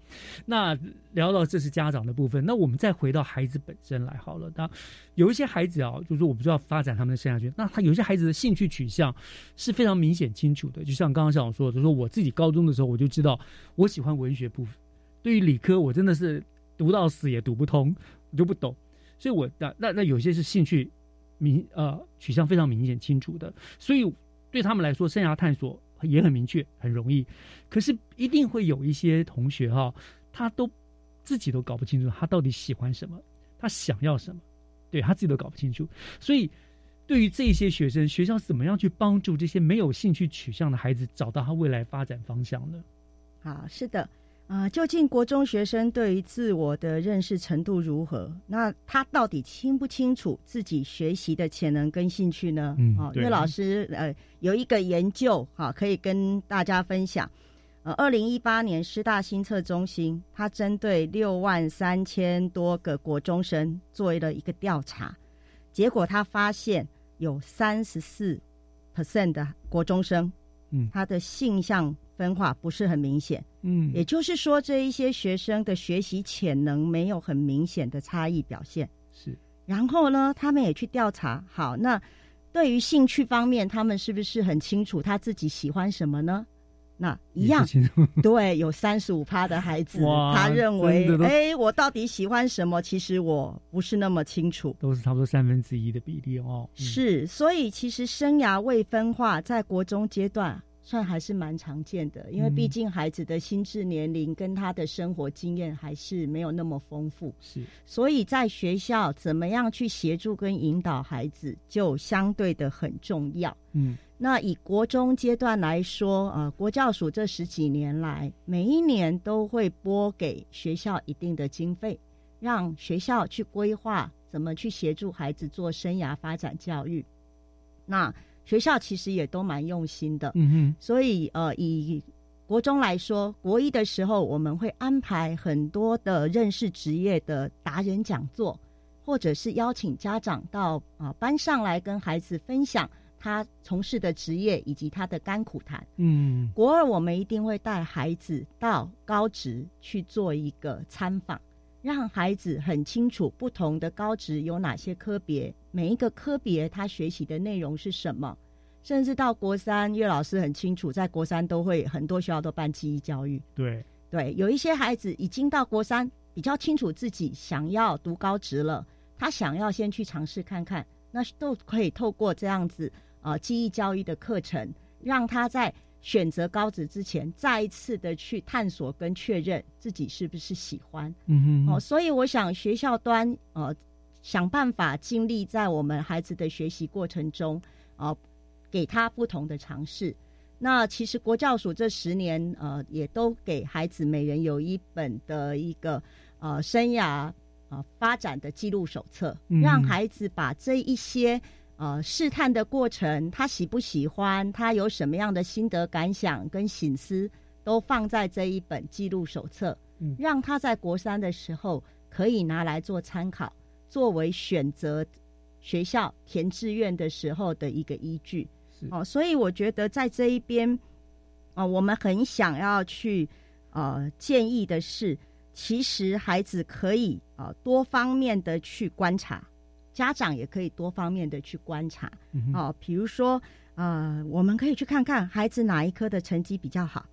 那聊到这是家长的部分，那我们再回到孩子本身来好了。那有一些孩子啊，就是说我们就要发展他们的生涯圈。那他有些孩子的兴趣取向是非常明显清楚的，就像刚刚校长说的，就说我自己高中的时候我就知道我喜欢文学部分，对于理科我真的是读到死也读不通，我就不懂。所以我那那那有些是兴趣。明呃取向非常明显清楚的，所以对他们来说，生涯探索也很明确，很容易。可是一定会有一些同学哈，他都自己都搞不清楚他到底喜欢什么，他想要什么，对他自己都搞不清楚。所以对于这些学生，学校怎么样去帮助这些没有兴趣取向的孩子找到他未来发展方向呢？好，是的。啊，究竟国中学生对于自我的认识程度如何？那他到底清不清楚自己学习的潜能跟兴趣呢？嗯，岳老师，呃，有一个研究，哈，可以跟大家分享。呃，二零一八年师大新测中心，他针对六万三千多个国中生做了一个调查，结果他发现有三十四 percent 的国中生，嗯，他的性向。分化不是很明显，嗯，也就是说，这一些学生的学习潜能没有很明显的差异表现。是，然后呢，他们也去调查，好，那对于兴趣方面，他们是不是很清楚他自己喜欢什么呢？那一样，对，有三十五趴的孩子，他认为，哎，我到底喜欢什么？其实我不是那么清楚，都是差不多三分之一的比例哦。是，所以其实生涯未分化在国中阶段。算还是蛮常见的，因为毕竟孩子的心智年龄跟他的生活经验还是没有那么丰富，是，所以在学校怎么样去协助跟引导孩子，就相对的很重要。嗯，那以国中阶段来说，呃，国教署这十几年来，每一年都会拨给学校一定的经费，让学校去规划怎么去协助孩子做生涯发展教育。那学校其实也都蛮用心的，嗯哼。所以呃，以国中来说，国一的时候我们会安排很多的认识职业的达人讲座，或者是邀请家长到啊班上来跟孩子分享他从事的职业以及他的甘苦谈。嗯，国二我们一定会带孩子到高职去做一个参访，让孩子很清楚不同的高职有哪些科别。每一个科别，他学习的内容是什么？甚至到国三，岳老师很清楚，在国三都会很多学校都办记忆教育。对对，有一些孩子已经到国三，比较清楚自己想要读高职了，他想要先去尝试看看，那都可以透过这样子啊记忆教育的课程，让他在选择高职之前，再一次的去探索跟确认自己是不是喜欢。嗯哼，哦，所以我想学校端呃。想办法尽力在我们孩子的学习过程中，啊，给他不同的尝试。那其实国教署这十年，呃，也都给孩子每人有一本的一个呃生涯啊发展的记录手册，嗯让孩子把这一些呃试探的过程，他喜不喜欢，他有什么样的心得感想跟醒思，都放在这一本记录手册，嗯让他在国三的时候可以拿来做参考，作为选择学校填志愿的时候的一个依据。哦，所以我觉得在这一边，啊、我们很想要去呃建议的是，其实孩子可以啊、呃多方面的去观察，家长也可以多方面的去观察。嗯哦，比如说呃，我们可以去看看孩子哪一科的成绩比较好。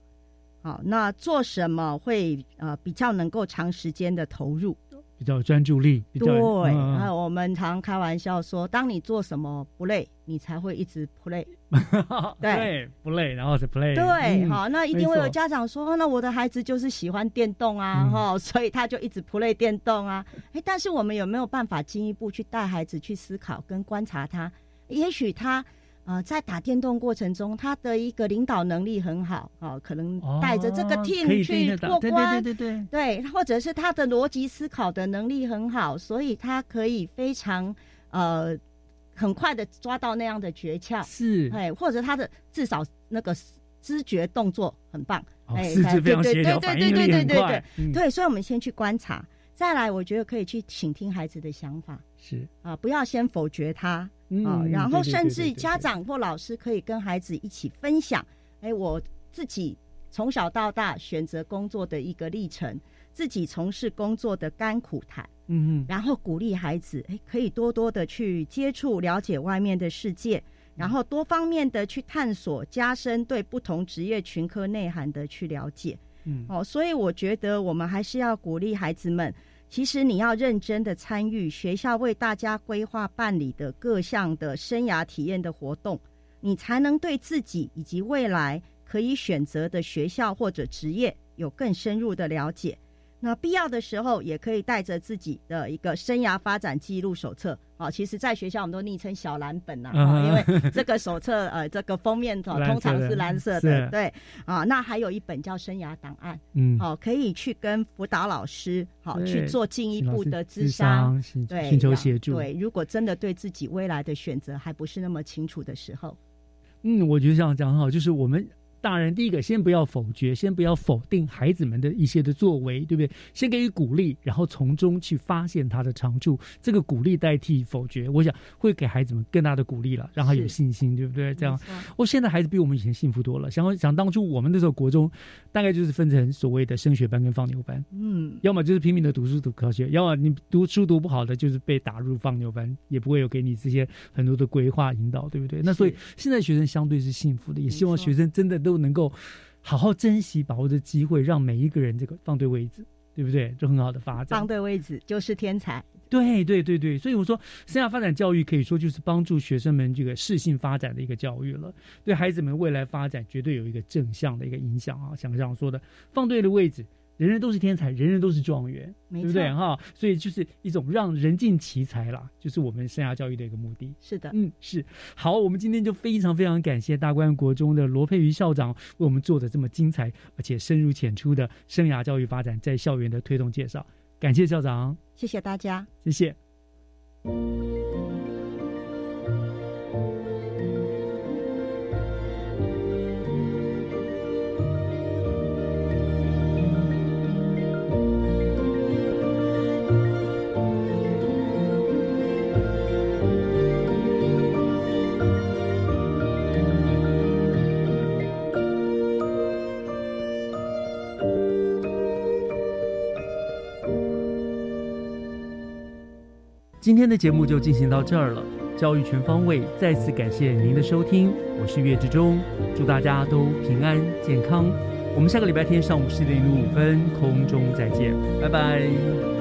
好，那做什么会呃比较能够长时间的投入？比较有专注力，比较对，嗯啊，我们常开玩笑说，当你做什么不累，你才会一直 play。对，不累，然后是 play，对，嗯好，那一定会有家长说，哦那我的孩子就是喜欢电动啊，嗯哈、所以他就一直 play 电动啊。哎，但是我们有没有办法进一步去带孩子去思考跟观察他？也许他呃在打电动过程中，他的一个领导能力很好，哦，可能带着这个 team 去对对过关，对对对。对，或者是他的逻辑思考的能力很好，所以他可以非常呃很快的抓到那样的诀窍，是。哎，或者他的至少那个知觉动作很棒，哦哎，四肢非常对协调对对对对对对很快嗯。对，所以我们先去观察，再来，我觉得可以去倾听孩子的想法。是。啊，不要先否决他。嗯啊，然后甚至家长或老师可以跟孩子一起分享，哎，我自己从小到大选择工作的一个历程，自己从事工作的甘苦谈，嗯嗯，然后鼓励孩子，哎，可以多多的去接触、了解外面的世界，然后多方面的去探索，加深对不同职业群科内涵的去了解。嗯哦，所以我觉得我们还是要鼓励孩子们，其实你要认真的参与学校为大家规划办理的各项的生涯体验的活动，你才能对自己以及未来可以选择的学校或者职业有更深入的了解。那必要的时候，也可以带着自己的一个生涯发展记录手册。哦，其实，在学校我们都昵称小蓝本呐、啊，因为这个手册呃，这个封面哦通常是蓝色的，对啊。那还有一本叫生涯档案，嗯好、可以去跟辅导老师好对去做进一步的咨询对，寻求然协助对，如果真的对自己未来的选择还不是那么清楚的时候，嗯，我觉得这样讲很好，就是我们大人第一个先不要否决，先不要否定孩子们的一些的作为，对不对？先给予鼓励，然后从中去发现他的长处。这个鼓励代替否决，我想会给孩子们更大的鼓励了，让他有信心，对不对？这样我，哦，现在孩子比我们以前幸福多了。想想当初我们那时候国中，大概就是分成所谓的升学班跟放牛班。嗯，要么就是拼命的读书读科学，要么你读书读不好的，就是被打入放牛班，也不会有给你这些很多的规划引导，对不对？那所以现在学生相对是幸福的，也希望学生真的都能够好好珍惜把握的机会，让每一个人这个放对位置，对不对？就很好的发展放。对位置就是天才。对对对对，所以我说，生涯发展教育可以说就是帮助学生们这个适性发展的一个教育了，对孩子们未来发展绝对有一个正向的一个影响啊！像这样说的，放对了位置，人人都是天才，人人都是状元，没对不对错哈？所以就是一种让人尽其才啦，就是我们生涯教育的一个目的。是的，嗯，是。好，我们今天就非常非常感谢大观国中的罗佩瑜校长为我们做的这么精彩而且深入浅出的生涯教育发展在校园的推动介绍，感谢校长，谢谢大家。谢谢。今天的节目就进行到这儿了。教育全方位，再次感谢您的收听，我是岳志忠，祝大家都平安健康。我们下个礼拜天上午十点零五分空中再见，拜拜。